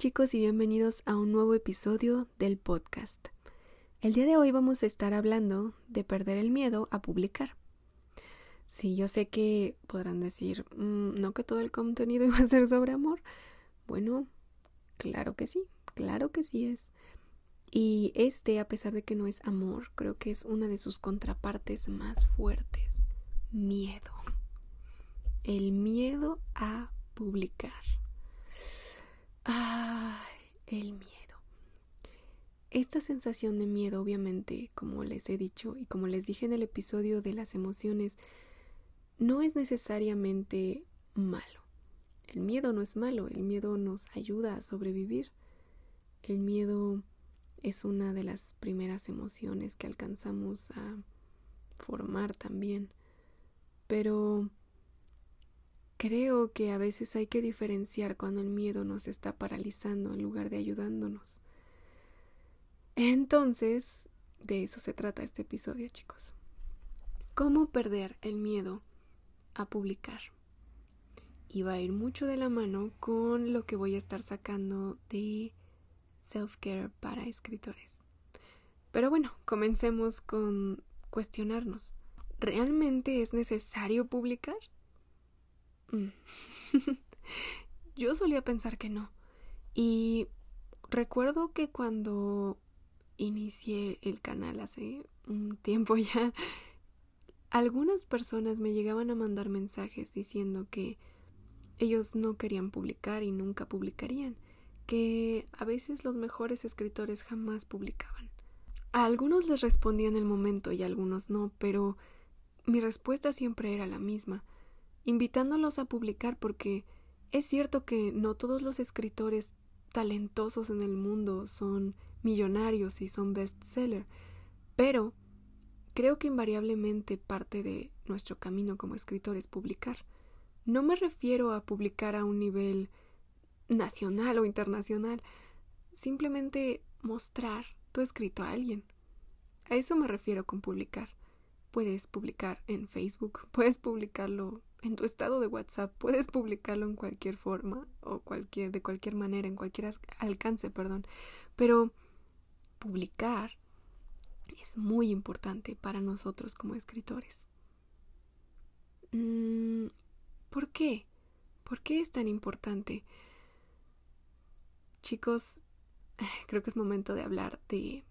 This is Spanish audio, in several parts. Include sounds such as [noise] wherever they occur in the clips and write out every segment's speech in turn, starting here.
chicos y bienvenidos a un nuevo episodio del podcast. El día de hoy vamos a estar hablando de perder el miedo a publicar. Sí, yo sé que podrán decir, mm, no que todo el contenido [laughs] iba a ser sobre amor. Bueno, claro que sí, claro que sí es. Y este, a pesar de que no es amor, creo que es una de sus contrapartes más fuertes. Miedo. El miedo a publicar. Ay, el miedo. Esta sensación de miedo, obviamente, como les he dicho y como les dije en el episodio de las emociones, no es necesariamente malo. El miedo no es malo, el miedo nos ayuda a sobrevivir. El miedo es una de las primeras emociones que alcanzamos a formar también. Pero Creo que a veces hay que diferenciar cuando el miedo nos está paralizando en lugar de ayudándonos. Entonces, de eso se trata este episodio, chicos. ¿Cómo perder el miedo a publicar? Y va a ir mucho de la mano con lo que voy a estar sacando de self-care para escritores. Pero bueno, comencemos con cuestionarnos. ¿Realmente es necesario publicar? [laughs] Yo solía pensar que no. Y recuerdo que cuando inicié el canal hace un tiempo [laughs] ya, algunas personas me llegaban a mandar mensajes diciendo que ellos no querían publicar y nunca publicarían, que a veces los mejores escritores jamás publicaban. A algunos les respondía en el momento y a algunos no, pero mi respuesta siempre era la misma invitándolos a publicar porque es cierto que no todos los escritores talentosos en el mundo son millonarios y son bestseller, pero creo que invariablemente parte de nuestro camino como escritor es publicar. No me refiero a publicar a un nivel nacional o internacional, simplemente mostrar tu escrito a alguien. A eso me refiero con publicar. Puedes publicar en Facebook, [laughs] puedes publicarlo en tu estado de WhatsApp, puedes publicarlo en cualquier forma o cualquier de cualquier manera, en cualquier alcance, perdón. Pero publicar es muy importante para nosotros como escritores. Mm, ¿Por qué? ¿Por qué es tan importante? Chicos, [sighs] creo que es momento de hablar de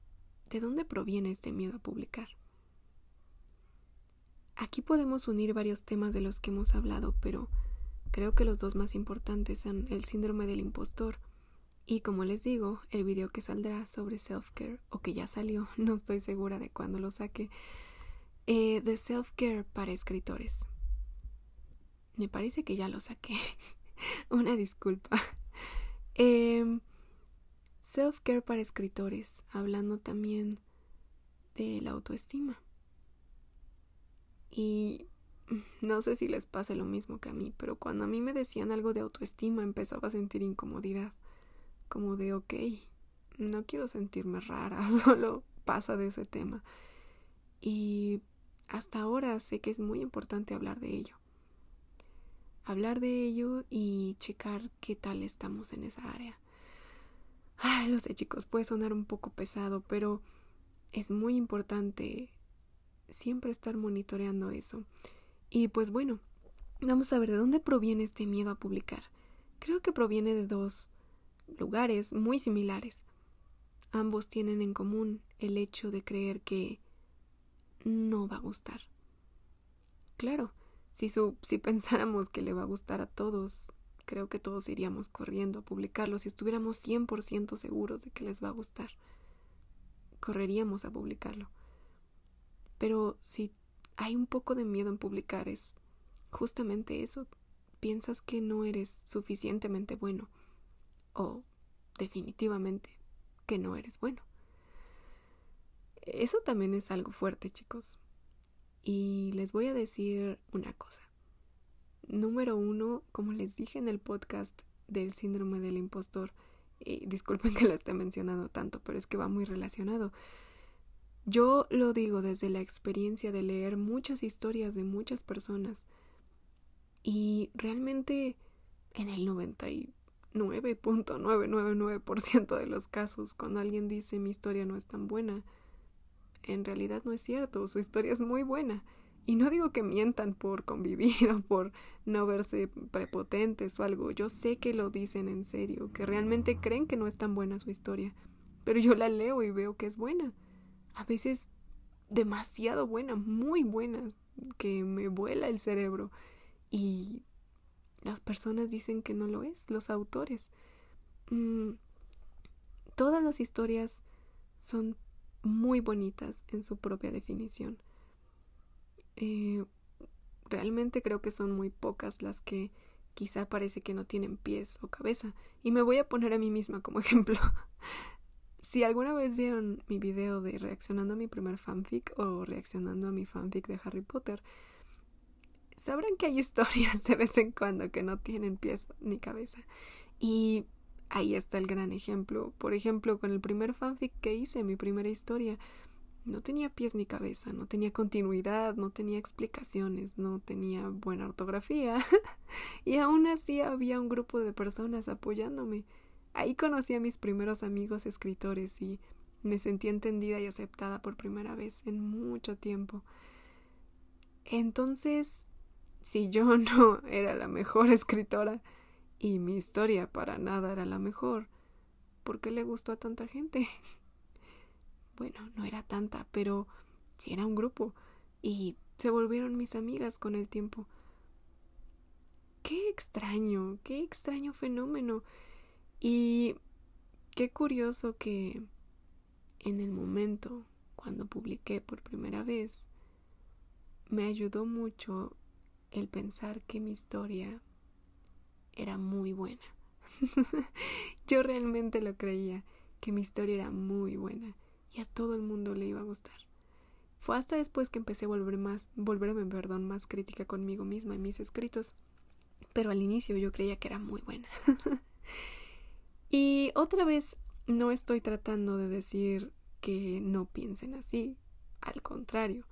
de dónde proviene este miedo a publicar. Aquí podemos unir varios temas de los que hemos hablado, pero creo que los dos más importantes son el síndrome del impostor y, como les digo, el video que saldrá sobre self-care o que ya salió, [laughs] no estoy segura de cuándo lo saque, eh, de self-care para escritores. Me parece que ya lo saqué. [laughs] Una disculpa. [laughs] Em, self-care para escritores, hablando también de la autoestima. Y [laughs] no sé si les pasa lo mismo que a mí, pero cuando a mí me decían algo de autoestima empezaba a sentir incomodidad, como de, ok, no quiero sentirme rara, [laughs] solo pasa de ese tema. Y hasta ahora sé que es muy importante hablar de ello. Hablar de ello y checar qué tal estamos en esa área. Ay, lo sé chicos, puede sonar un poco pesado, pero es muy importante siempre estar monitoreando eso. Y pues bueno, vamos a ver de dónde proviene este miedo a publicar. Creo que proviene de dos lugares muy similares. Ambos tienen en común el hecho de creer que no va a gustar. Claro, si, si pensáramos que le va a gustar a todos, creo que todos iríamos corriendo a publicarlo si estuviéramos 100% seguros de que les va a gustar. Correríamos a publicarlo. Pero si hay un poco de miedo en publicar es justamente eso. Piensas que no eres suficientemente bueno o definitivamente que no eres bueno. Eso también es algo fuerte, chicos. Y les voy a decir una cosa. Número uno, como les dije en el podcast del síndrome del impostor, y disculpen que lo esté mencionando tanto, pero es que va muy relacionado. Yo lo digo desde la experiencia de leer muchas historias de muchas personas y realmente en el 99% 9.999% de los casos, cuando alguien dice mi historia no es tan buena, en realidad no es cierto, su historia es muy buena. Y no digo que mientan por convivir [laughs] o por no verse prepotentes o algo, yo sé que lo dicen en serio, que realmente creen que no es tan buena su historia, pero yo la leo y veo que es buena. A veces demasiado buena, muy buena, que me vuela el cerebro. Y las personas dicen que no lo es, los autores. Mm, todas las historias son muy bonitas en su propia definición. Eh, realmente creo que son muy pocas las que quizá parece que no tienen pies o cabeza. Y me voy a poner a mí misma como [laughs] ejemplo. Si alguna vez vieron mi video de reaccionando a mi primer fanfic o reaccionando a mi fanfic de Harry Potter, sabrán que hay [laughs] historias de vez en cuando que no tienen pies ni cabeza. Y ahí está el gran ejemplo. Por ejemplo, con el primer fanfic que hice, mi primera historia, no tenía pies ni cabeza, no tenía continuidad, no tenía explicaciones, no tenía buena ortografía. [laughs] y aún así había un grupo de personas apoyándome. Ahí conocí a mis primeros amigos escritores y me sentí entendida y aceptada por primera vez en mucho tiempo. Entonces, si yo [laughs] no era la mejor escritora y mi historia para nada era la mejor, ¿por qué le gustó a tanta gente? [laughs] Bueno, no era tanta, pero sí era un grupo y se volvieron mis amigas con el tiempo. Qué extraño, qué extraño fenómeno. Y qué curioso que en el momento cuando publiqué por primera vez, me ayudó mucho el pensar que mi historia era muy buena. [laughs] Yo realmente lo creía, que mi historia era muy buena y a todo el mundo le iba a gustar. Fue hasta después que empecé a volver más, volverme, más crítica conmigo misma en mis escritos, pero al inicio yo creía que era muy buena. [laughs] y otra vez no estoy tratando de decir que no piensen así, al contrario,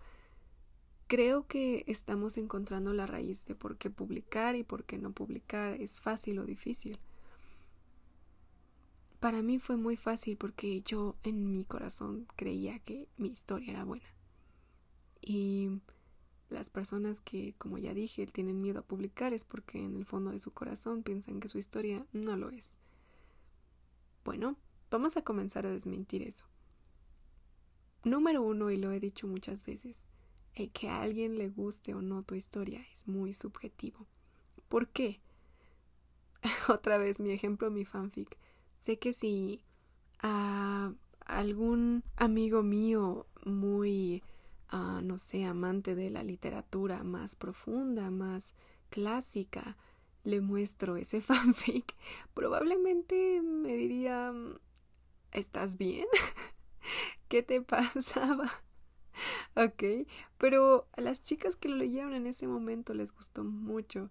Creo que estamos encontrando la raíz de por qué publicar y por qué no publicar es fácil o difícil. Para mí fue muy fácil porque yo en mi corazón creía que mi historia era buena. Y las personas que, como ya dije, tienen miedo a publicar es porque en el fondo de su corazón piensan que su historia no lo es. Bueno, vamos a comenzar a desmentir eso. Número uno, y lo he dicho muchas veces, el que a alguien le guste o no tu historia es muy subjetivo. ¿Por qué? [laughs] Otra vez mi ejemplo, mi fanfic. Sé que si a algún amigo mío muy, ah, no sé, amante de la literatura más profunda, más clásica, le muestro ese [laughs] fanfic, probablemente me diría, ¿estás bien? [laughs] ¿Qué te pasaba? [laughs] ok, pero a las chicas que lo leyeron en ese momento les gustó mucho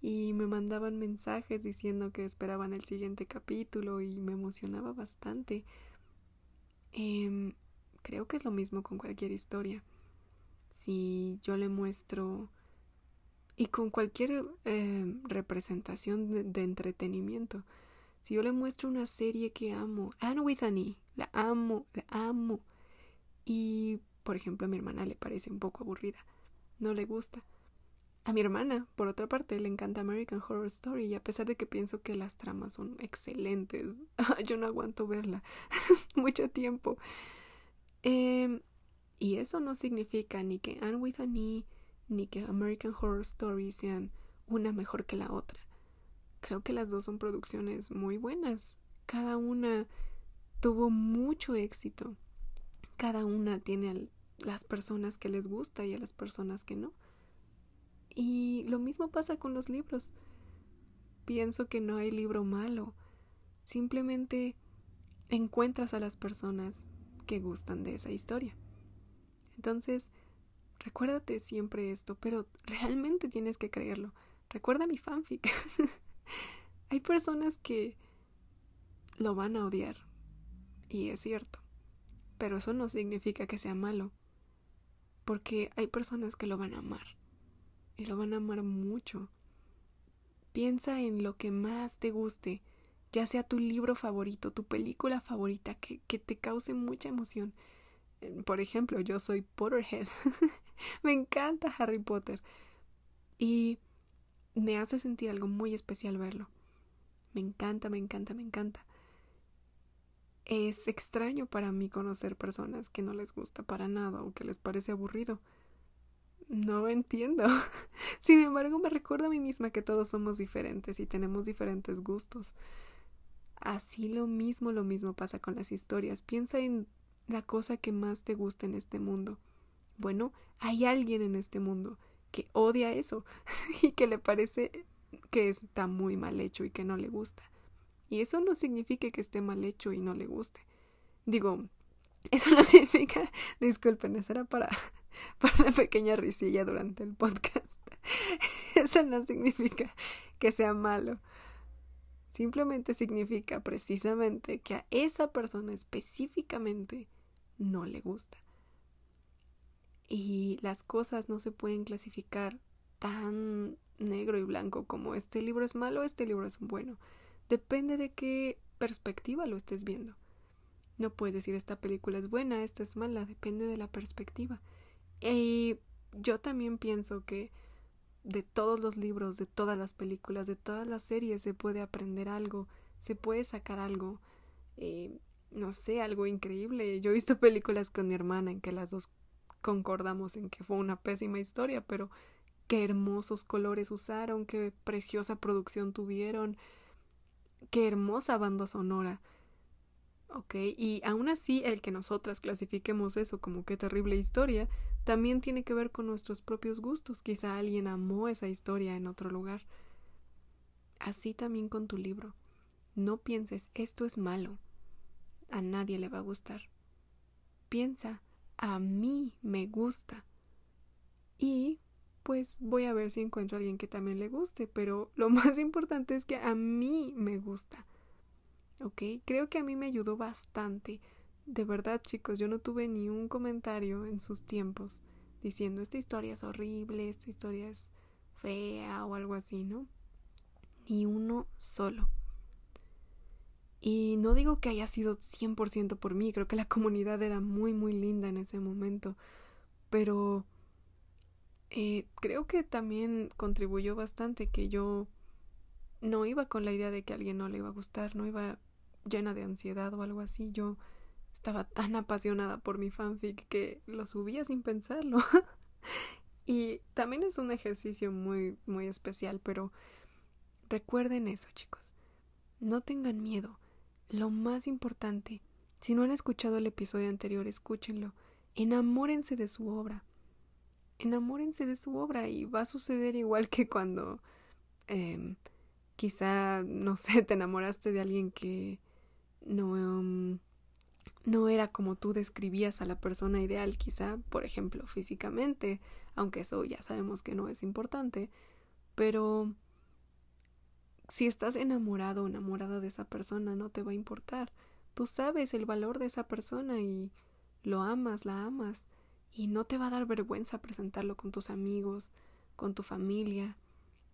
y me mandaban mensajes diciendo que esperaban el siguiente capítulo y me emocionaba bastante. Em, creo que es lo mismo con cualquier historia. Si yo le muestro y con cualquier em, representación de, entretenimiento, si yo le muestro una serie que amo, Anne with Annie, la amo, la amo, y por ejemplo, a mi hermana le parece un poco aburrida. No le gusta. A mi hermana, por otra parte, le encanta American Horror Story y a pesar de que pienso que las tramas son excelentes, [laughs] yo no aguanto verla [laughs] mucho tiempo. Em, y eso no significa ni que Anne with Annie ni que American Horror Story sean una mejor que la otra. Creo que las dos son producciones muy buenas. Cada una tuvo mucho éxito cada una tiene a las personas que les gusta y a las personas que no. Y lo mismo pasa con los libros. Pienso que no hay libro malo. Simplemente encuentras a las personas que gustan de esa historia. Entonces, recuérdate siempre esto, pero realmente tienes que creerlo. Recuerda mi fanfic. [laughs] hay personas que lo van a odiar. Y es cierto. Pero eso no significa que sea malo. Porque hay personas que lo van a amar. Y lo van a amar mucho. Piensa en lo que más te guste ya sea tu libro favorito, tu película favorita, que, que te cause mucha emoción. Por ejemplo, yo soy Potterhead. [laughs] [laughs] me encanta Harry Potter. Y me hace sentir algo muy especial verlo. Me encanta, me encanta, me encanta. Es extraño para mí conocer personas que no les gusta para nada o que les parece aburrido. No lo entiendo. [laughs] Sin embargo, me recuerdo a mí misma que todos somos diferentes y tenemos diferentes gustos. Así lo mismo, lo mismo pasa con las historias. Piensa en la cosa que más te gusta en este mundo. Bueno, hay alguien en este mundo que odia eso [laughs] y que le parece que está muy mal hecho y que no le gusta. Y eso no significa que esté mal hecho y no le guste. Digo, [laughs] eso no significa, disculpen, eso era para, [laughs] para pequeña risilla durante el podcast. Eso no significa que sea malo. Simplemente significa precisamente que a esa persona específicamente no le gusta. Y las cosas no se pueden clasificar tan negro y blanco como este libro es malo, este libro es bueno. Depende de qué perspectiva lo estés viendo. No puedes decir esta película es buena, esta es mala, depende de la perspectiva. Y yo también pienso que de todos los libros, de todas las películas, de todas las series se puede aprender algo, se puede sacar algo, eh, no sé, algo increíble. Yo he visto [laughs] películas con mi hermana en que las dos concordamos en que fue una pésima historia, pero qué hermosos colores usaron, qué preciosa producción tuvieron, qué hermosa banda sonora. Ok, y aún así el que nosotras clasifiquemos eso como qué terrible historia, también tiene que ver con nuestros propios gustos. Quizá alguien amó esa historia en otro lugar. Así también con tu libro. No pienses esto es malo. A nadie le va a gustar. Piensa, a mí me gusta. Y pues voy a ver si encuentro a alguien que también le guste, pero [laughs] lo más importante es que a mí me gusta. ¿Ok? Creo que a mí me ayudó bastante. De verdad, chicos, yo no tuve ni un comentario en sus tiempos diciendo esta historia es horrible, esta historia es fea o algo así, ¿no? Ni uno solo. Y no digo que haya sido 100% por mí, creo que la comunidad era muy, muy linda en ese momento, pero eh, creo que también contribuyó bastante que yo no iba con la idea de que a alguien no le iba a gustar, no iba llena de ansiedad o algo así, yo estaba tan apasionada por mi fanfic que lo subía sin pensarlo. [laughs] y también es un ejercicio muy, muy especial, pero recuerden eso, chicos. No tengan miedo. Lo más importante, si no han escuchado el episodio anterior, escúchenlo. Enamórense de su obra. Enamórense de su obra y va a suceder igual que cuando eh, quizá, no sé, te enamoraste de alguien que no, um, no era como tú describías a la persona ideal, quizá, por ejemplo, físicamente, aunque eso ya sabemos que no es importante, pero si estás enamorado o enamorada de esa persona, no te va a importar. Tú sabes el valor de esa persona y lo amas, la amas, y no te va a dar vergüenza presentarlo con tus amigos, con tu familia,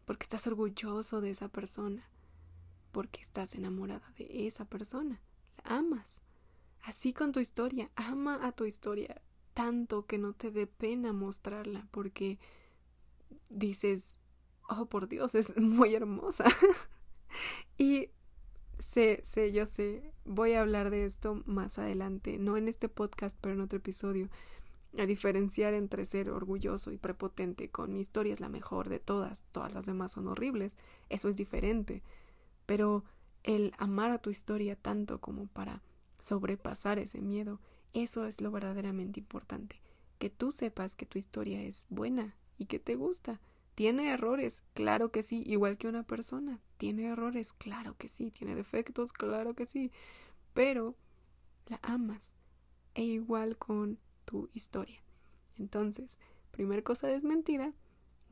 porque estás orgulloso de esa persona, porque estás enamorada de esa persona, la amas. Así con tu historia, ama a tu historia tanto que no te dé pena mostrarla, porque dices, oh por Dios, es muy hermosa. [laughs] y sé, sé, yo sé, voy a hablar de esto más adelante, no en este podcast, pero en otro episodio, a diferenciar entre ser orgulloso y prepotente con mi historia es la mejor de todas, todas las demás son horribles, eso es diferente, pero el amar a tu historia tanto como para sobrepasar ese miedo, eso es lo verdaderamente importante, que tú sepas que tu historia es buena y que te gusta, ¿Tiene errores? Claro que sí, igual que una persona. ¿Tiene errores? Claro que sí. ¿Tiene defectos? Claro que sí. Pero la amas. E igual con tu historia. Entonces, primer cosa desmentida,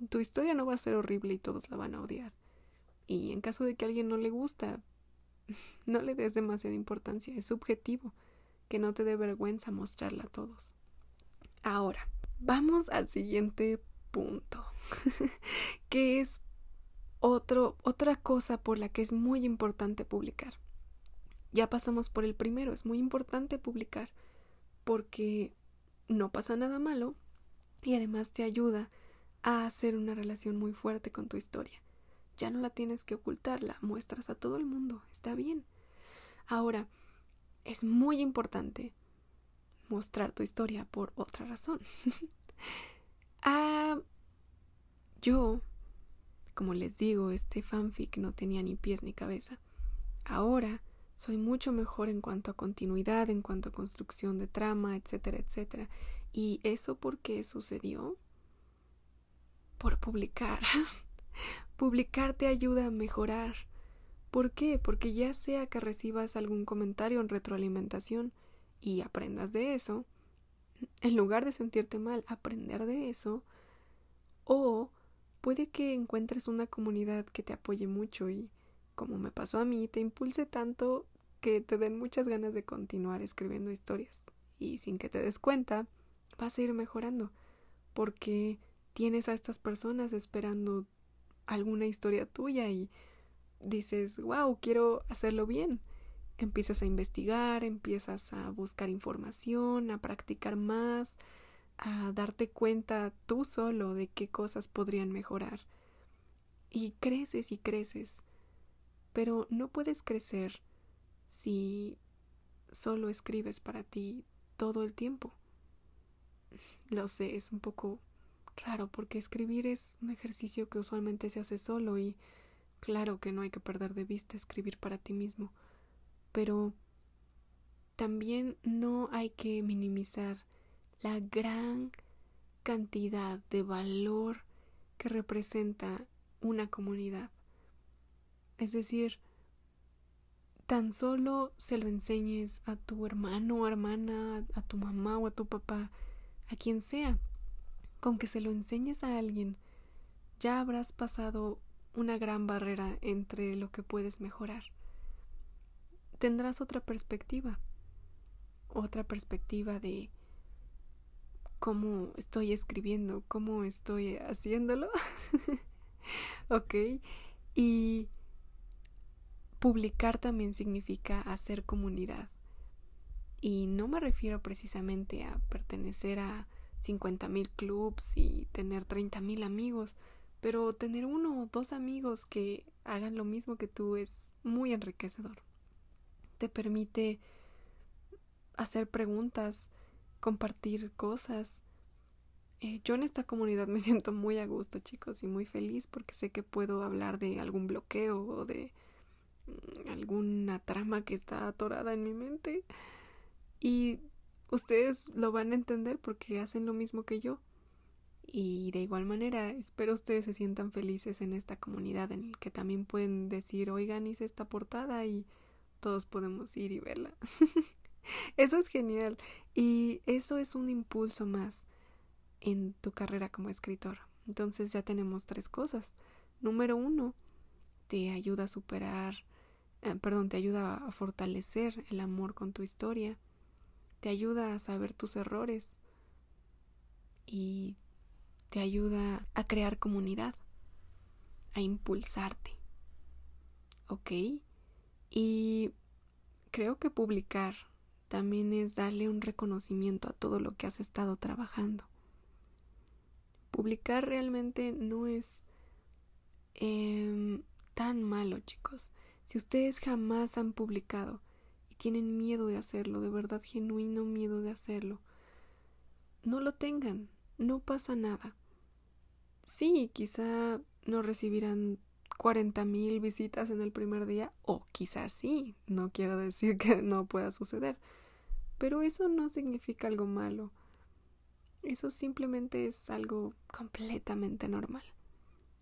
tu historia no va a ser horrible y todos la van a odiar. Y en caso de que a alguien no le gusta, [laughs] no le des demasiada importancia, es subjetivo, que no te dé vergüenza mostrarla a todos. Ahora, vamos al siguiente punto, [laughs] que es otro, otra cosa por la que es muy importante publicar. Ya pasamos por el primero, es muy importante publicar porque no pasa nada malo y además te ayuda a hacer una relación muy fuerte con tu historia. Ya no la tienes que ocultar, la muestras a todo el mundo, está bien. Ahora, es muy importante mostrar tu historia por otra razón. [laughs] yo, como les digo, este fanfic no tenía ni pies ni cabeza. Ahora soy mucho mejor en cuanto a continuidad, en cuanto a construcción de trama, etcétera, etcétera. ¿Y eso por qué sucedió? Por publicar. [laughs] publicar te ayuda a mejorar. ¿Por qué? Porque ya sea que recibas algún comentario en retroalimentación y aprendas de eso, en lugar de sentirte mal, aprender de eso, o puede que encuentres una comunidad que te apoye mucho y como me pasó a mí, te impulse tanto que te den muchas ganas de continuar escribiendo historias. Y sin que te des cuenta, vas a ir mejorando, porque tienes a estas personas esperando alguna historia tuya y dices, wow, quiero hacerlo bien. Empiezas a investigar, empiezas a buscar información, a practicar más, a darte cuenta tú solo de qué cosas podrían mejorar. Y creces y creces pero no puedes crecer si solo escribes para ti todo el tiempo. [laughs] Lo sé, es un poco raro porque escribir es un ejercicio que usualmente se hace solo y claro que no hay que perder de vista escribir para ti mismo, pero también no hay que minimizar la gran cantidad de valor que representa una comunidad. Es decir, tan solo se lo enseñes a tu hermano o hermana, a tu mamá o a tu papá, a quien sea, con que se lo enseñes a alguien, ya habrás pasado una gran barrera entre lo que puedes mejorar. Tendrás otra perspectiva, otra perspectiva de cómo estoy escribiendo, cómo estoy haciéndolo. [laughs] ok. Y Publicar también significa hacer comunidad. Y no me refiero precisamente a pertenecer a 50.000 clubs y tener 30.000 amigos, pero tener uno o dos amigos que hagan lo mismo que tú es muy enriquecedor. Te permite hacer preguntas, compartir cosas. Eh, yo en esta comunidad me [laughs] siento muy a gusto, chicos, y muy feliz porque sé que puedo hablar de algún bloqueo o de alguna trama que está atorada en mi mente y ustedes lo van a entender porque hacen lo mismo que yo. Y de igual manera, espero ustedes se sientan felices en esta comunidad en el que también pueden decir, oigan, hice esta portada y todos podemos ir y verla. [laughs] [laughs] eso es genial y eso es un impulso más en tu carrera como escritor. Entonces ya tenemos tres cosas. Número uno, te ayuda a superar eh, perdón, te ayuda a fortalecer el amor con tu historia, te ayuda a saber tus errores y te ayuda a crear comunidad, a impulsarte. ¿Ok? Y creo que publicar también es darle un reconocimiento a todo lo que has estado trabajando. Publicar realmente no es em, tan malo, chicos. Si ustedes jamás han publicado y tienen miedo de hacerlo, de verdad genuino miedo de hacerlo, no lo tengan, no pasa nada. Sí, quizá no recibirán 40 mil visitas en el primer día, o quizás sí, no quiero decir [laughs] que no pueda suceder, pero eso no significa algo malo. Eso simplemente es algo completamente normal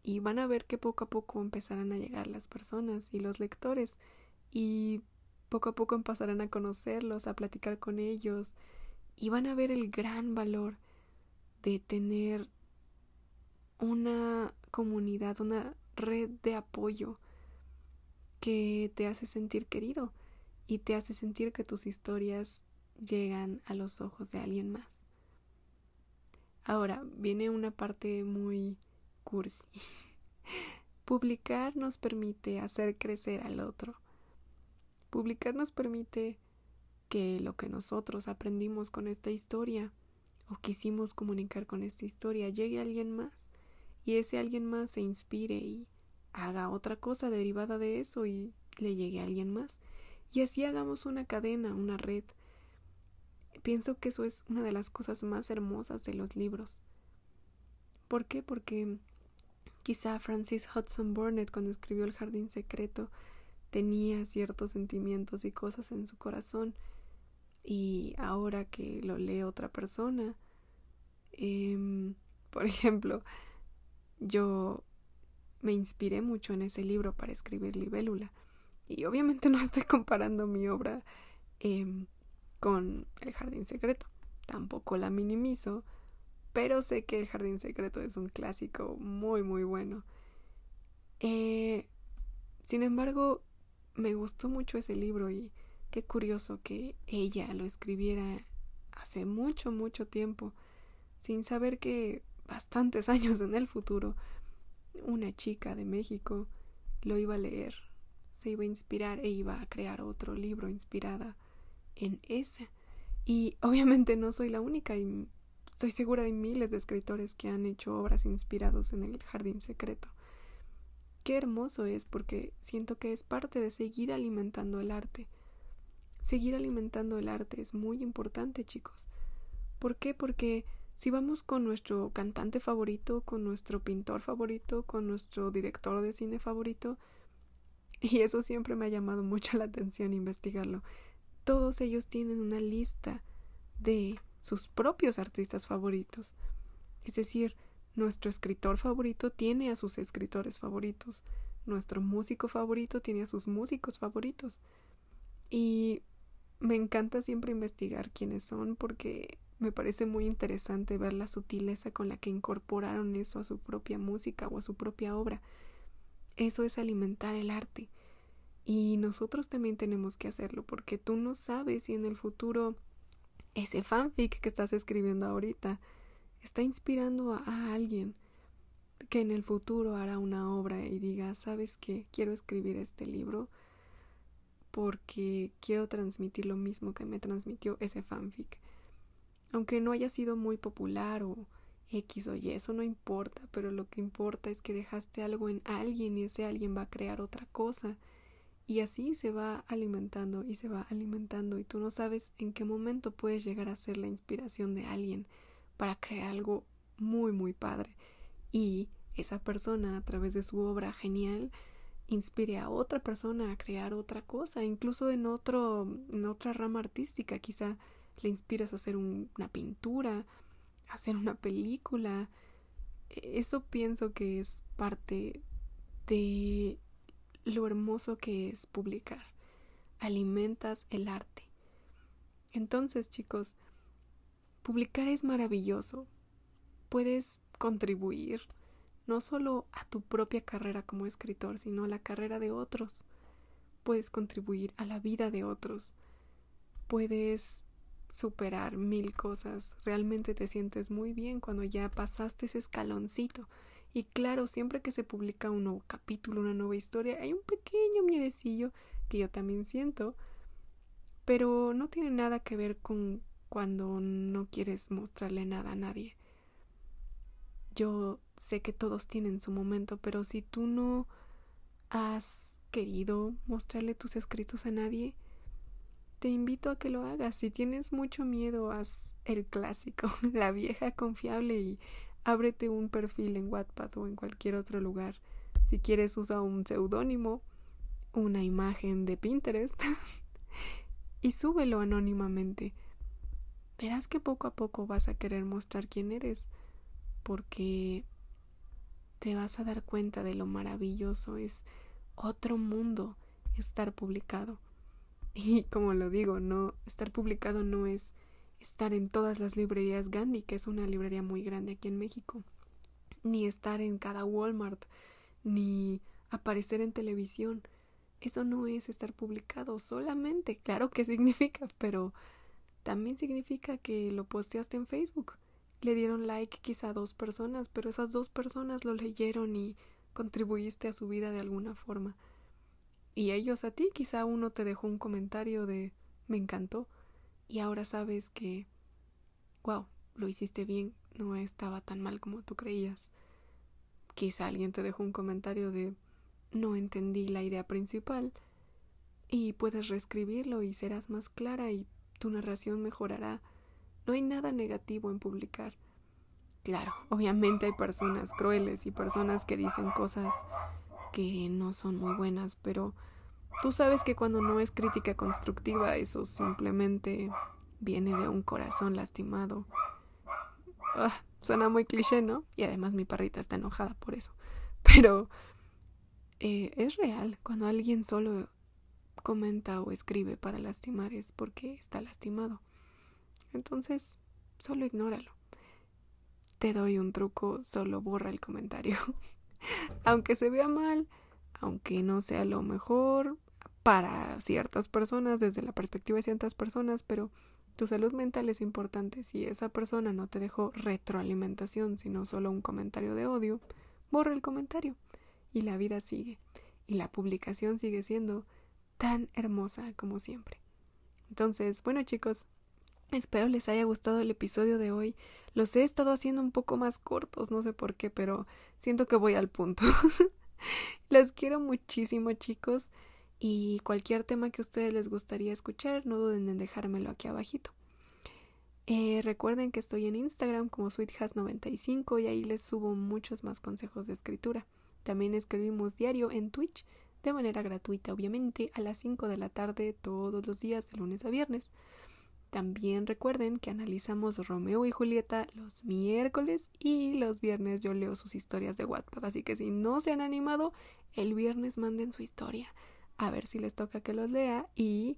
y van a ver que poco a poco empezarán a llegar las personas y los lectores y poco a poco empezarán a conocerlos, a platicar con ellos y van a ver el gran valor de tener una comunidad, una red de apoyo que te hace sentir querido y te hace sentir que tus historias llegan a los ojos de alguien más. Ahora viene una parte muy cursi. [laughs] Publicar nos permite hacer crecer al otro. Publicar nos permite que lo que nosotros aprendimos con esta historia o quisimos comunicar con esta historia llegue a alguien más y ese alguien más se inspire y haga otra cosa derivada de eso y le llegue a alguien más. Y así hagamos una cadena, una red. Pienso que eso es una de las cosas más hermosas de los libros. ¿Por qué? Porque quizá Francis Hudson Burnett cuando escribió El Jardín Secreto tenía ciertos sentimientos y cosas en su corazón y ahora que lo lee otra persona, em, [laughs] por ejemplo, yo me inspiré mucho en ese libro para escribir Libélula. Y obviamente [laughs] no estoy comparando mi obra em, con El Jardín Secreto. Tampoco la minimizo, pero sé que El Jardín Secreto es un clásico muy, muy bueno. Eh, sin embargo, me gustó mucho ese libro y Qué curioso que ella lo escribiera hace mucho, mucho tiempo, sin saber que bastantes [laughs] años en el futuro una chica de México lo iba a leer, se iba a inspirar e iba a crear otro libro inspirada en ese. Y obviamente no soy la única y estoy segura de miles de escritores que han hecho obras inspirados en el jardín secreto. Qué hermoso es porque siento que es parte de seguir alimentando el arte, Seguir alimentando el arte es muy importante, chicos. ¿Por qué? Porque si vamos con nuestro cantante favorito, con nuestro pintor favorito, con nuestro director de cine favorito, y eso siempre me ha llamado [laughs] mucho la atención investigarlo, todos ellos tienen una lista de sus propios artistas favoritos. Es decir, nuestro escritor favorito tiene a sus escritores favoritos, nuestro músico favorito tiene a sus músicos favoritos. Y me encanta siempre investigar quiénes son porque me parece muy interesante ver la sutileza con la que incorporaron eso a su propia música o a su propia obra. Eso es alimentar el arte. Y nosotros también tenemos que hacerlo porque tú no sabes si en el futuro ese fanfic que estás escribiendo ahorita está inspirando a, alguien que en el futuro hará una obra y diga, ¿sabes qué? Quiero escribir este libro porque quiero transmitir lo mismo que me transmitió ese fanfic. Aunque no haya sido muy popular o X o Y, eso no importa, pero lo que importa es que dejaste algo en alguien y ese alguien va a crear otra cosa. Y así se va alimentando y se va alimentando y tú no sabes en qué momento puedes llegar a ser la inspiración de alguien para crear algo muy muy padre. Y esa persona a través de su obra genial inspire a otra persona a crear otra cosa, incluso en otro, en otra rama artística, quizá le inspiras a hacer una pintura, a hacer una película. E, eso pienso que es parte de lo hermoso que es publicar. Alimentas el arte. Entonces, chicos, publicar es maravilloso. Puedes contribuir no solo a tu propia carrera como escritor, sino a la carrera de otros. Puedes contribuir a la vida de otros. Puedes superar mil cosas. Realmente te sientes muy bien cuando ya pasaste ese escaloncito. Y claro, siempre que se publica un nuevo capítulo, una nueva historia, hay un pequeño miedecillo que yo también siento, pero no tiene nada que ver con cuando no quieres mostrarle nada a nadie. Yo sé que todos tienen su momento, pero si tú no has querido mostrarle tus escritos a nadie, te invito a que lo hagas. Si tienes mucho miedo, haz el clásico, [laughs] la vieja confiable y ábrete un perfil en Wattpad o en cualquier otro lugar. Si quieres usa un seudónimo, una imagen de Pinterest [laughs] y súbelo anónimamente. Verás que poco a poco vas a querer mostrar quién eres porque te vas a dar cuenta de lo maravilloso es otro mundo estar publicado. Y como lo digo, no estar publicado no es estar en todas las librerías Gandhi, que es una librería muy grande aquí en México, ni estar en cada Walmart, ni aparecer en televisión. Eso no es estar publicado solamente, claro que [laughs] significa, pero también significa que lo posteaste en Facebook le dieron like quizá dos personas, pero esas dos personas lo leyeron y contribuiste a su vida de alguna forma. Y ellos a ti, quizá uno te dejó un comentario de me encantó y ahora sabes que, wow, lo hiciste bien, no estaba tan mal como tú creías. Quizá alguien te dejó un comentario de no entendí la idea principal y puedes reescribirlo y serás más clara y tu narración mejorará. No hay nada negativo en publicar. Claro, obviamente hay personas crueles y personas que dicen cosas que no son muy buenas, pero tú sabes que cuando no es crítica constructiva, eso simplemente viene de un corazón lastimado. Ah, suena muy cliché, ¿no? Y además mi parrita está enojada por eso. [laughs] Pero eh, es real. Cuando alguien solo comenta o escribe para lastimar es porque está lastimado. Entonces, solo ignóralo. Te doy un truco, solo borra el comentario. [laughs] [laughs] aunque se vea mal, aunque no sea lo mejor para ciertas personas, desde la perspectiva de ciertas personas, pero tu salud mental es importante. Si esa persona no te dejó retroalimentación, sino solo un comentario de odio, borra el comentario y la vida sigue. Y la publicación sigue siendo tan hermosa como siempre. Entonces, bueno chicos, espero les haya gustado el episodio de hoy. Los he estado haciendo un poco más cortos, no sé por qué, pero siento que voy al punto. [laughs] Los quiero muchísimo chicos y cualquier tema que a ustedes les gustaría escuchar, no duden en dejármelo aquí abajito. Eh, recuerden que estoy en Instagram como sweethas95 y ahí les subo muchos más consejos de escritura. También escribimos diario en Twitch de manera gratuita, obviamente, a las 5 de la tarde todos los días de lunes a viernes. También recuerden que analizamos Romeo y Julieta los miércoles y los viernes yo leo sus historias de WhatsApp. Así que si no se han animado, el viernes manden su historia. A ver si les toca que los lea y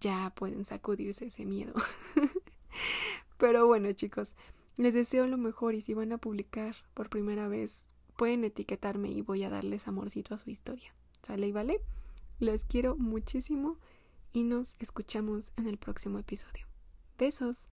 ya pueden sacudirse ese miedo. [laughs] Pero bueno chicos, les deseo lo mejor y si van a publicar por primera vez, pueden etiquetarme y voy a darles amorcito a su historia. ¿Sale y vale? Los quiero muchísimo y nos escuchamos en el próximo episodio. Besos.